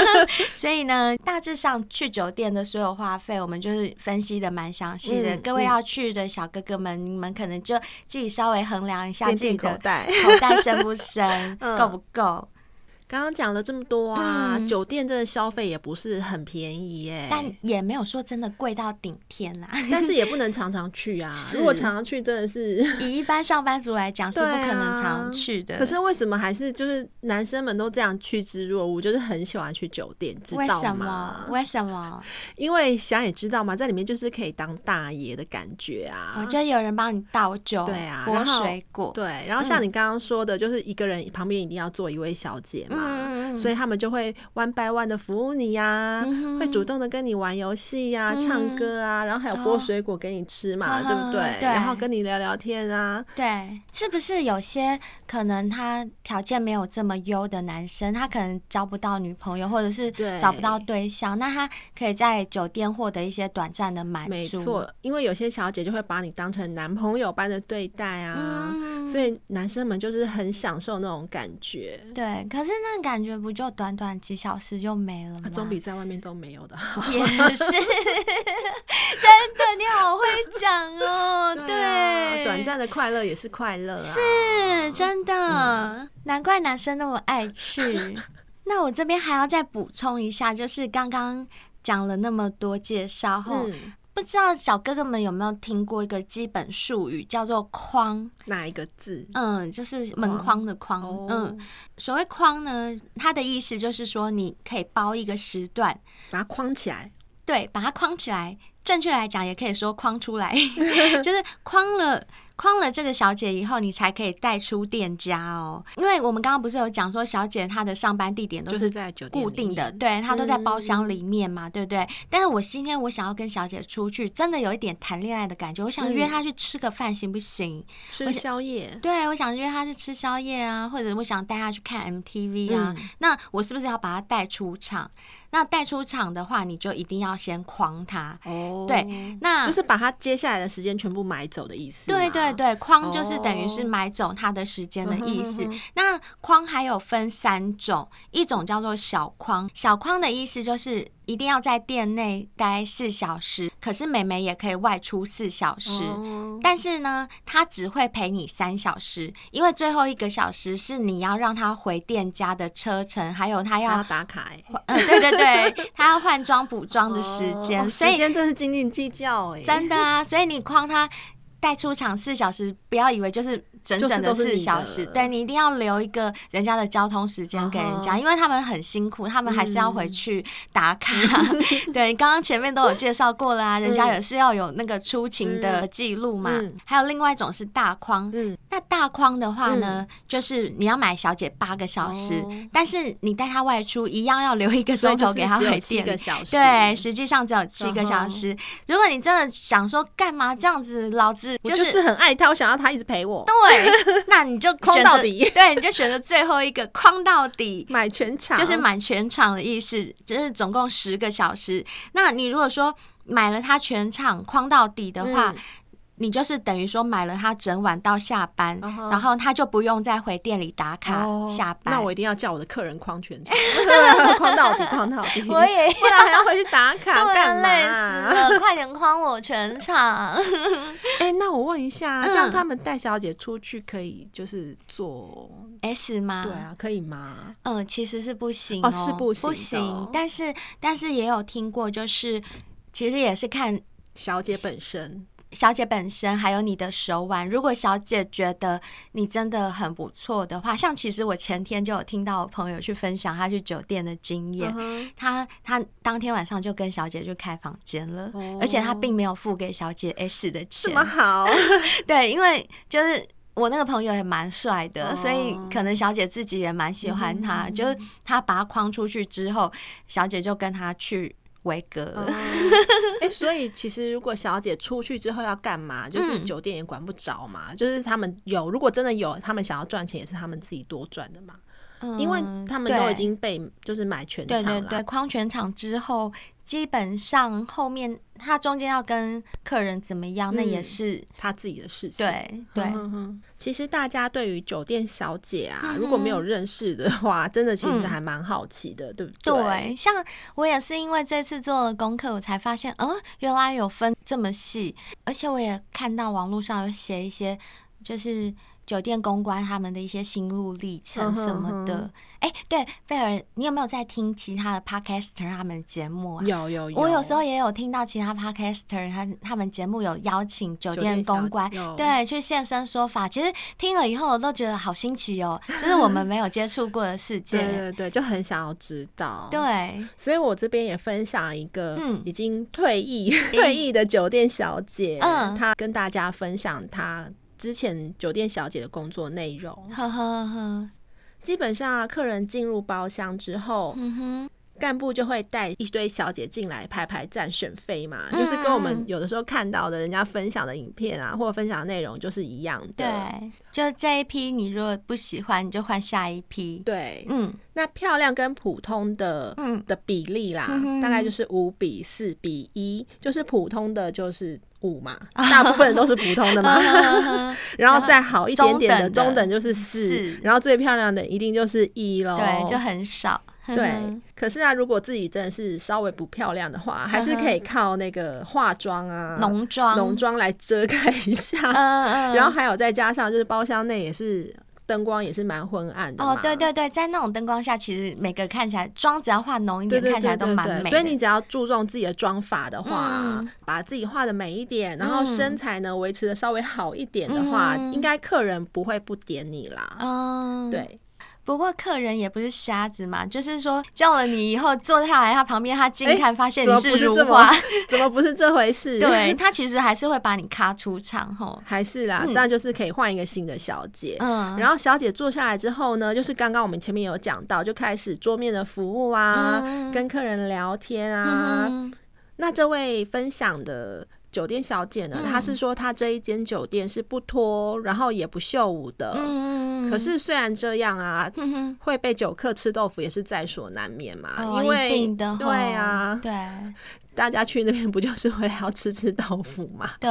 所以呢，大致上去酒店的所有花费，我们就是分析的蛮详细的。各位要去的小哥哥们，你们可能就自己稍微衡量一下自己的口袋，口袋深不深，够不够。
刚刚讲了这么多啊，嗯、酒店这个消费也不是很便宜耶，
但也没有说真的贵到顶天啦。
但是也不能常常去啊，如果常常去，真的是
以一般上班族来讲是不可能常常去的。
可是为什么还是就是男生们都这样趋之若鹜，就是很喜欢去酒店，知道吗？
为什么？为什么？
因为想也知道嘛，在里面就是可以当大爷的感觉啊。
我觉得有人帮你倒酒，
对啊，
剥水果，
对。然后像你刚刚说的，就是一个人旁边一定要坐一位小姐嘛。嗯，所以他们就会 one by one 的服务你呀，会主动的跟你玩游戏呀、唱歌啊，然后还有剥水果给你吃嘛，对不对？然后跟你聊聊天啊。
对，是不是有些可能他条件没有这么优的男生，他可能交不到女朋友，或者是找不到对象，那他可以在酒店获得一些短暂的满足。没错，
因为有些小姐就会把你当成男朋友般的对待啊，所以男生们就是很享受那种感觉。
对，可是那个感觉。不就短短几小时就没了吗？
总比在外面都没有的好。
也是，真的，你好会讲哦。对，对，
短暂的快乐也是快乐啊。
是真的，嗯、难怪男生那么爱去。那我这边还要再补充一下，就是刚刚讲了那么多介绍后，嗯、不知道小哥哥们有没有听过一个基本术语，叫做框？
哪一个字？
嗯，就是门框的框。
哦、
嗯，所谓框呢，它的意思就是说，你可以包一个时段，
把它框起来。
对，把它框起来。正确来讲，也可以说框出来，就是框了。框了这个小姐以后，你才可以带出店家哦。因为我们刚刚不是有讲说，小姐她的上班地点都是在酒店固定的，对，她都在包厢里面嘛，对不对？但是我今天我想要跟小姐出去，真的有一点谈恋爱的感觉，我想约她去吃个饭，行不行？
吃宵夜？
对，我想约她去吃宵夜啊，或者我想带她去看 MTV 啊。那我是不是要把她带出场？那带出场的话，你就一定要先框它哦。对，那
就是把它接下来的时间全部买走的意思。
对对对，框就是等于是买走它的时间的意思。那框还有分三种，一种叫做小框，小框的意思就是。一定要在店内待四小时，可是美眉也可以外出四小时，哦、但是呢，她只会陪你三小时，因为最后一个小时是你要让她回店家的车程，还有她要，
要打卡，
嗯，对对对，她要换装补妆的时间，
哦、
所以
时间真是斤斤计较哎，
真的啊，所以你框她带出场四小时，不要以为就是。整整的四小时，对，你一定要留一个人家的交通时间给人家，因为他们很辛苦，他们还是要回去打卡。对，刚刚前面都有介绍过了啊，人家也是要有那个出勤的记录嘛。还有另外一种是大框，嗯那大框的话呢，就是你要买小姐八个小时，但是你带她外出一样要留一个钟头给她回店。对，实际上只有七个小时。如果你真的想说干嘛这样子，老子
就是很爱她，我想要她一直陪我。
对。那你就 框到底，对，你就选择最后一个框到底，
买全场，
就是买全场的意思，就是总共十个小时。那你如果说买了它全场框到底的话，嗯你就是等于说买了他整晚到下班，uh huh. 然后他就不用再回店里打卡下班。
Oh, 那我一定要叫我的客人框全场，框到底，框到底。
我也
不然还要回去打卡干嘛？
累死了！快点框我全场。
哎、欸，那我问一下，这样他们带小姐出去可以就是做
S 吗？
对啊，可以吗？
嗯，其实是不行哦，
哦是不行，
不行。但是但是也有听过，就是其实也是看
小姐本身。
小姐本身还有你的手腕，如果小姐觉得你真的很不错的话，像其实我前天就有听到我朋友去分享他去酒店的经验，uh huh. 他他当天晚上就跟小姐去开房间了，oh. 而且他并没有付给小姐 S 的钱，
这么好？
对，因为就是我那个朋友也蛮帅的，oh. 所以可能小姐自己也蛮喜欢他，uh. 就是他把他框出去之后，小姐就跟他去。维格了，
哎，所以其实如果小姐出去之后要干嘛，就是酒店也管不着嘛。嗯、就是他们有，如果真的有，他们想要赚钱，也是他们自己多赚的嘛。嗯、因为他们都已经被就是买全场了，
对对对，框全场之后，基本上后面他中间要跟客人怎么样，嗯、那也是
他自己的事情。
对对，
对其实大家对于酒店小姐啊，嗯、如果没有认识的话，真的其实还蛮好奇的，嗯、对不对？
对，像我也是因为这次做了功课，我才发现，嗯，原来有分这么细，而且我也看到网络上有写一些，就是。酒店公关他们的一些心路历程什么的，哎、uh 对，贝尔，你有没有在听其他的 podcaster 他们节目啊？
有有有，
我有时候也有听到其他 podcaster 他他们节目有邀请酒店公关，对，去现身说法。其实听了以后，我都觉得好新奇哦，就是我们没有接触过的世界，
对对对，就很想要知道。
对，
所以我这边也分享一个已经退役、嗯、退役的酒店小姐，嗯，她跟大家分享她。之前酒店小姐的工作内容，呵呵呵，基本上啊，客人进入包厢之后，嗯哼，干部就会带一堆小姐进来排排站选妃嘛，嗯、就是跟我们有的时候看到的人家分享的影片啊，或者分享的内容就是一样的。
对，就这一批你如果不喜欢，你就换下一批。
对，嗯，那漂亮跟普通的，嗯的比例啦，嗯、大概就是五比四比一，就是普通的就是。五嘛，大部分人都是普通的嘛，然后再好一点点的中等就是四，然后最漂亮的一定就是一喽，
对，就很少。
对，可是啊，如果自己真的是稍微不漂亮的话，还是可以靠那个化妆啊、
浓妆、
浓妆来遮盖一下。然后还有再加上就是包厢内也是灯光也是蛮昏暗的。哦，
对对对，在那种灯光下，其实每个看起来妆只要化浓一点，看起来都蛮美。
所以你只要注重自己的妆法的话，嗯、把自己画的美一点，然后身材呢维持的稍微好一点的话，嗯、应该客人不会不点你啦。嗯，对。
不过客人也不是瞎子嘛，就是说叫了你以后坐下来，他旁边他 近看发现你是如花，
欸、怎么不是这回事？
对，他其实还是会把你咔出场吼，
还是啦，那、嗯、就是可以换一个新的小姐。嗯，然后小姐坐下来之后呢，就是刚刚我们前面有讲到，就开始桌面的服务啊，嗯、跟客人聊天啊。嗯、那这位分享的。酒店小姐呢，她是说她这一间酒店是不脱，然后也不秀舞的。嗯、可是虽然这样啊，嗯、会被酒客吃豆腐也是在所难免嘛。哦、因为对啊，对，大家去那边不就是为了要吃吃豆腐嘛？对。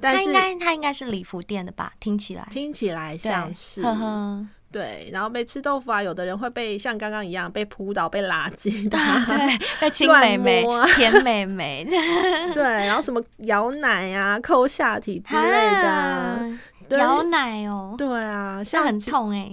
但是他应该
他应该是礼服店的吧？听起来
听起来像是。对，然后被吃豆腐啊，有的人会被像刚刚一样被扑倒、被拉筋的，
对，被亲妹妹、舔妹妹，
对，然后什么咬奶啊、抠下体之类的，
咬奶哦，
对啊，像
很痛哎。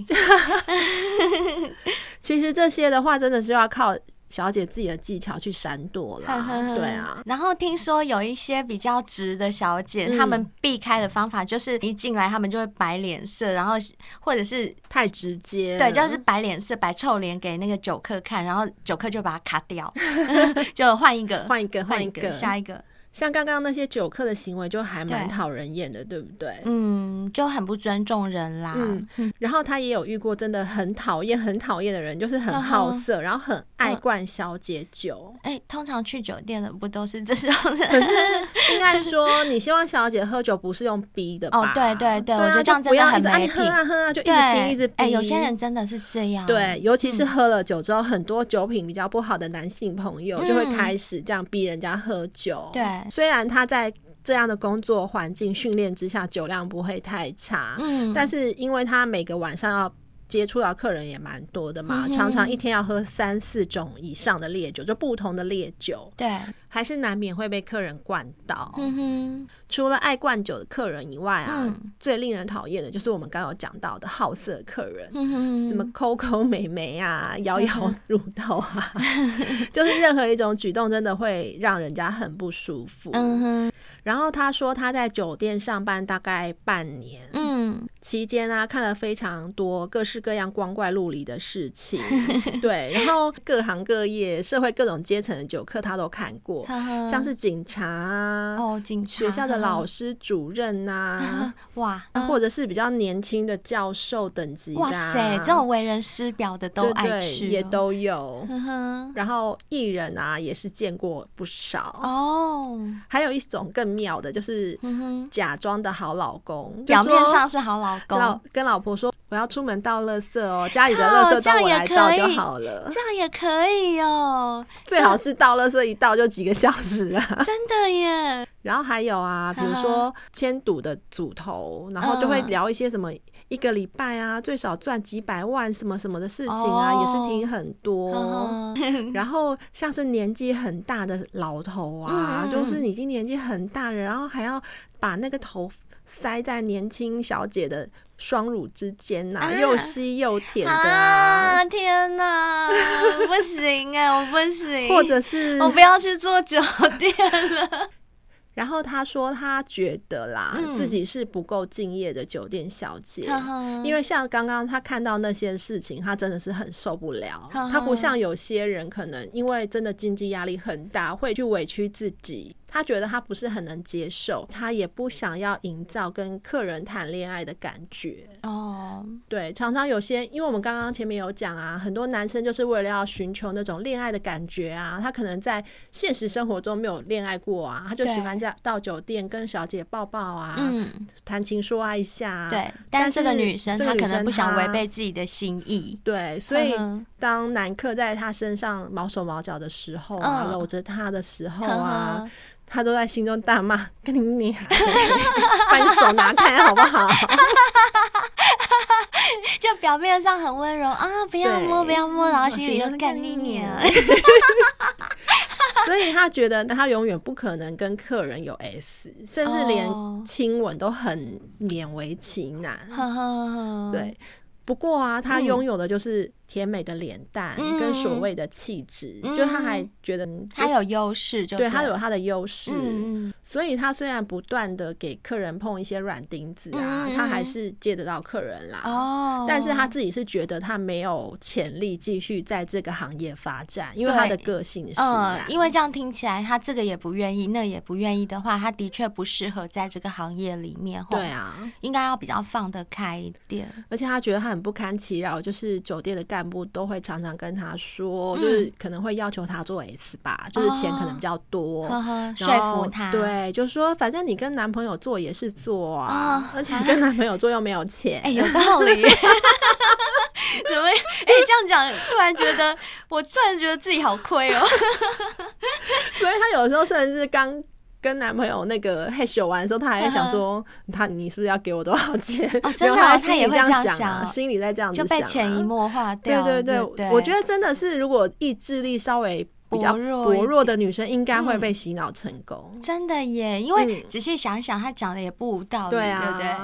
其实这些的话，真的是要靠。小姐自己的技巧去闪躲了，对啊。
然后听说有一些比较直的小姐，她、嗯、们避开的方法就是一进来，她们就会摆脸色，然后或者是
太直接，
对，就是摆脸色、摆臭脸给那个酒客看，然后酒客就把它卡掉，就换一个，
换一个，换一个，
下一个。
像刚刚那些酒客的行为就还蛮讨人厌的，对，不对？
嗯，就很不尊重人啦。
嗯，然后他也有遇过真的很讨厌、很讨厌的人，就是很好色，然后很爱灌小姐酒。哎、
欸，通常去酒店的不都是这种人？
可是 应该说，你希望小姐喝酒不是用逼的吧？
哦，对对对，我觉得这样真的很没品。
喝啊喝啊，就一直逼，一直逼。哎、欸，
有些人真的是这样。
对，尤其是喝了酒之后，很多酒品比较不好的男性朋友就会开始这样逼人家喝酒。对、嗯，虽然他在。这样的工作环境训练之下，酒量不会太差。嗯，但是因为他每个晚上要接触到客人也蛮多的嘛，嗯、常常一天要喝三四种以上的烈酒，就不同的烈酒。对，还是难免会被客人灌倒。嗯哼，除了爱灌酒的客人以外啊，嗯、最令人讨厌的就是我们刚刚有讲到的好色客人，什么抠抠美眉啊，摇摇乳头啊，嗯、就是任何一种举动，真的会让人家很不舒服。嗯。然后他说他在酒店上班大概半年，嗯，期间啊看了非常多各式各样光怪陆离的事情，对，然后各行各业、社会各种阶层的酒客他都看过，像是警察啊，哦，警察，学校的老师、主任呐，哇，或者是比较年轻的教授等级的，哇塞，
这种为人师表的都爱去，
也都有，然后艺人啊也是见过不少。哦，还有一种更。妙的，就是假装的好老公，
表面上是好老公，
老跟老婆说我要出门倒垃圾哦，家里的垃圾都我来倒就好了，
这样也可以哦，
最好是倒垃圾一倒就几个小时啊，
真的耶。
然后还有啊，比如说签赌的组头，然后就会聊一些什么一个礼拜啊最少赚几百万什么什么的事情啊，也是听很多。然后像是年纪很大的老头啊，就是已经年纪很大了，然后还要把那个头塞在年轻小姐的双乳之间呐，又吸又甜的啊！
天哪，不行哎，我不行，
或者是
我不要去做酒店了。
然后他说，他觉得啦，嗯、自己是不够敬业的酒店小姐，呵呵因为像刚刚他看到那些事情，他真的是很受不了。他不像有些人，可能因为真的经济压力很大，会去委屈自己。他觉得他不是很能接受，他也不想要营造跟客人谈恋爱的感觉。哦，对，常常有些，因为我们刚刚前面有讲啊，很多男生就是为了要寻求那种恋爱的感觉啊，他可能在现实生活中没有恋爱过啊，他就喜欢在到酒店跟小姐抱抱啊，谈情说爱一下。对，
但是这个女生她可能不想违背自己的心意。
对，所以当男客在她身上毛手毛脚的时候啊，搂着她的时候啊。他都在心中大骂：“ 跟你你 把你手拿开好不好？”
就表面上很温柔啊，不要摸，不要摸，然后心里又干你娘。
所以以他觉得他永远不可能跟客人有 S，甚至连亲吻都很勉为其难。Oh. 对，不过啊，他拥有的就是。甜美的脸蛋跟所谓的气质，嗯、就他还觉得
他有优势，就
对，他有他的优势，嗯、所以他虽然不断的给客人碰一些软钉子啊，嗯、他还是接得到客人啦。哦，但是他自己是觉得他没有潜力继续在这个行业发展，因为他的个性是、啊，
嗯，因为这样听起来，他这个也不愿意，那也不愿意的话，他的确不适合在这个行业里面。
对啊，
应该要比较放得开一点。
而且他觉得他很不堪其扰，就是酒店的干。干部都会常常跟他说，嗯、就是可能会要求他做 S 吧，就是钱可能比较多，
说服他。
对，就是说反正你跟男朋友做也是做啊，哦、而且跟男朋友做又没有钱，
哎，有道理。怎么？哎，这样讲，突然觉得我突然觉得自己好亏哦。
所以他有时候甚至刚。跟男朋友那个嘿咻完的时候，他还在想说他你是不是要给我多少钱？
哦、真的、啊，他心里这样
想啊，心里在这样子想、啊，
就被潜移默化掉。
对对对，我觉得真的是，如果意志力稍微比较薄弱的女生，应该会被洗脑成功、嗯。
真的耶，因为仔细想一想，他讲的也不无道理，对啊，对不对？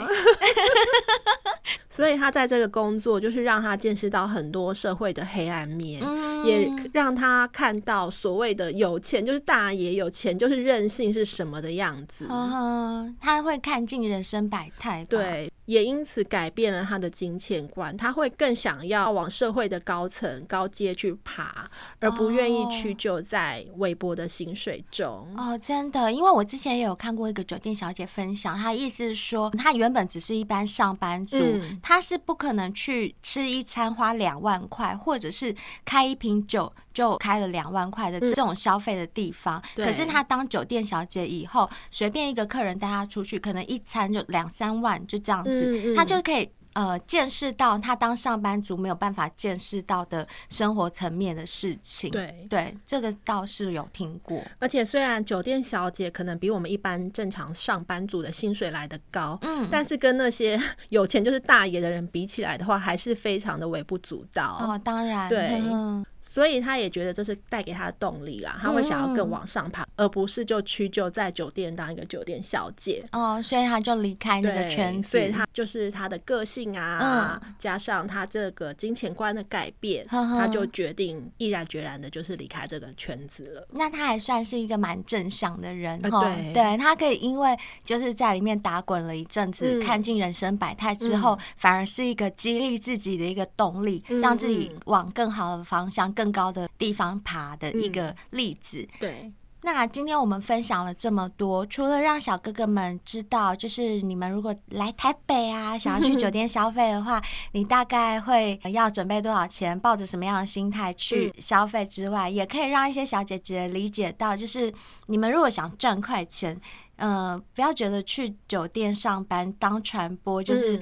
所以他在这个工作，就是让他见识到很多社会的黑暗面，嗯、也让他看到所谓的有钱就是大爷，有钱就是任性是什么的样子。
嗯、他会看尽人生百态，
对，也因此改变了他的金钱观。他会更想要往社会的高层、高阶去爬，而不愿意屈就在微薄的薪水中。
哦，真的，因为我之前也有看过一个酒店小姐分享，她意思是说，她原本只是一般上班族。嗯他是不可能去吃一餐花两万块，或者是开一瓶酒就开了两万块的这种消费的地方。嗯、可是他当酒店小姐以后，随便一个客人带他出去，可能一餐就两三万，就这样子，嗯嗯、他就可以。呃，见识到他当上班族没有办法见识到的生活层面的事情，
对
对，这个倒是有听过。
而且虽然酒店小姐可能比我们一般正常上班族的薪水来得高，嗯，但是跟那些 有钱就是大爷的人比起来的话，还是非常的微不足道。
哦，当然，
对。嗯所以他也觉得这是带给他的动力啦，他会想要更往上爬，嗯、而不是就屈就在酒店当一个酒店小姐。
哦，所以他就离开那个圈子。
所以他就是他的个性啊，嗯、加上他这个金钱观的改变，呵呵他就决定毅然决然的，就是离开这个圈子了。
那他还算是一个蛮正向的人，
呃、对，
对他可以因为就是在里面打滚了一阵子，嗯、看尽人生百态之后，嗯、反而是一个激励自己的一个动力，嗯、让自己往更好的方向。更高的地方爬的一个例子。
嗯、对，
那今天我们分享了这么多，除了让小哥哥们知道，就是你们如果来台北啊，想要去酒店消费的话，你大概会要准备多少钱，抱着什么样的心态去消费之外，嗯、也可以让一些小姐姐理解到，就是你们如果想赚快钱。嗯、呃，不要觉得去酒店上班当传播就是，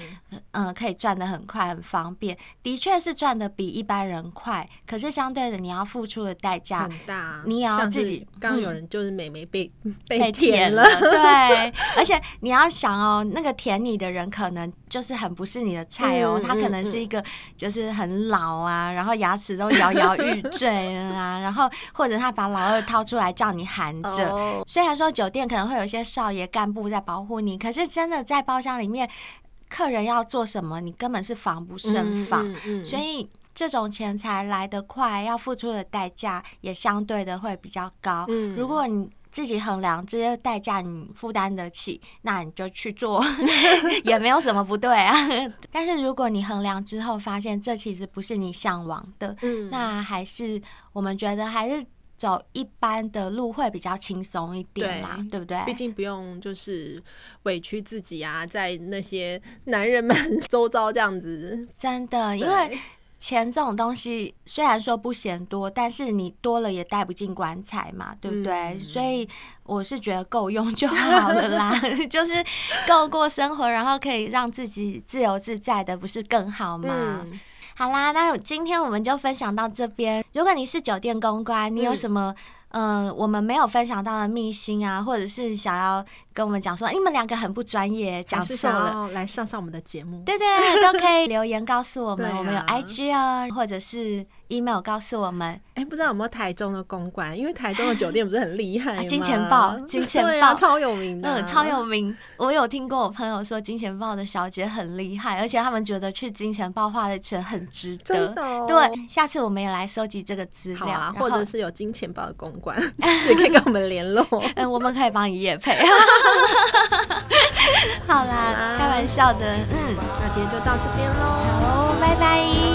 嗯、呃，可以赚的很快很方便，的确是赚的比一般人快。可是相对的，你要付出的代价
很大，
你也要自己。
刚有人就是美眉被、嗯、
被舔了，对，而且你要想哦，那个舔你的人可能就是很不是你的菜哦，嗯、他可能是一个就是很老啊，然后牙齿都摇摇欲坠了啊，然后或者他把老二掏出来叫你含着。哦、虽然说酒店可能会有一些。少爷干部在保护你，可是真的在包厢里面，客人要做什么，你根本是防不胜防。嗯嗯嗯、所以这种钱财来得快，要付出的代价也相对的会比较高。嗯、如果你自己衡量这些代价你负担得起，那你就去做，也没有什么不对啊。但是如果你衡量之后发现这其实不是你向往的，嗯、那还是我们觉得还是。走一般的路会比较轻松一点嘛，对，对不对？
毕竟不用就是委屈自己啊，在那些男人们周遭这样子。
真的，因为钱这种东西虽然说不嫌多，但是你多了也带不进棺材嘛，对不对？嗯、所以我是觉得够用就好了啦，就是够过生活，然后可以让自己自由自在的，不是更好吗？嗯好啦，那今天我们就分享到这边。如果你是酒店公关，你有什么嗯、呃，我们没有分享到的秘辛啊，或者是想要跟我们讲说，你们两个很不专业，讲错了，
来上上我们的节目，
对对，都可以 留言告诉我们，啊、我们有 IG 啊，或者是 email 告诉我们。
哎，不知道有没有台中的公关？因为台中的酒店不是很厉害吗？
金钱豹，金钱豹、
啊、超有名的、啊，
嗯，超有名。我有听过我朋友说，金钱豹的小姐很厉害，而且他们觉得去金钱豹花的钱很值得。
真的、哦，
对，下次我们也来收集这个资料，
啊、或者是有金钱豹的公关 也可以跟我们联络。
嗯，我们可以帮你夜配。好啦，开玩笑的，嗯，
那今天就到这边喽，好喽，拜拜。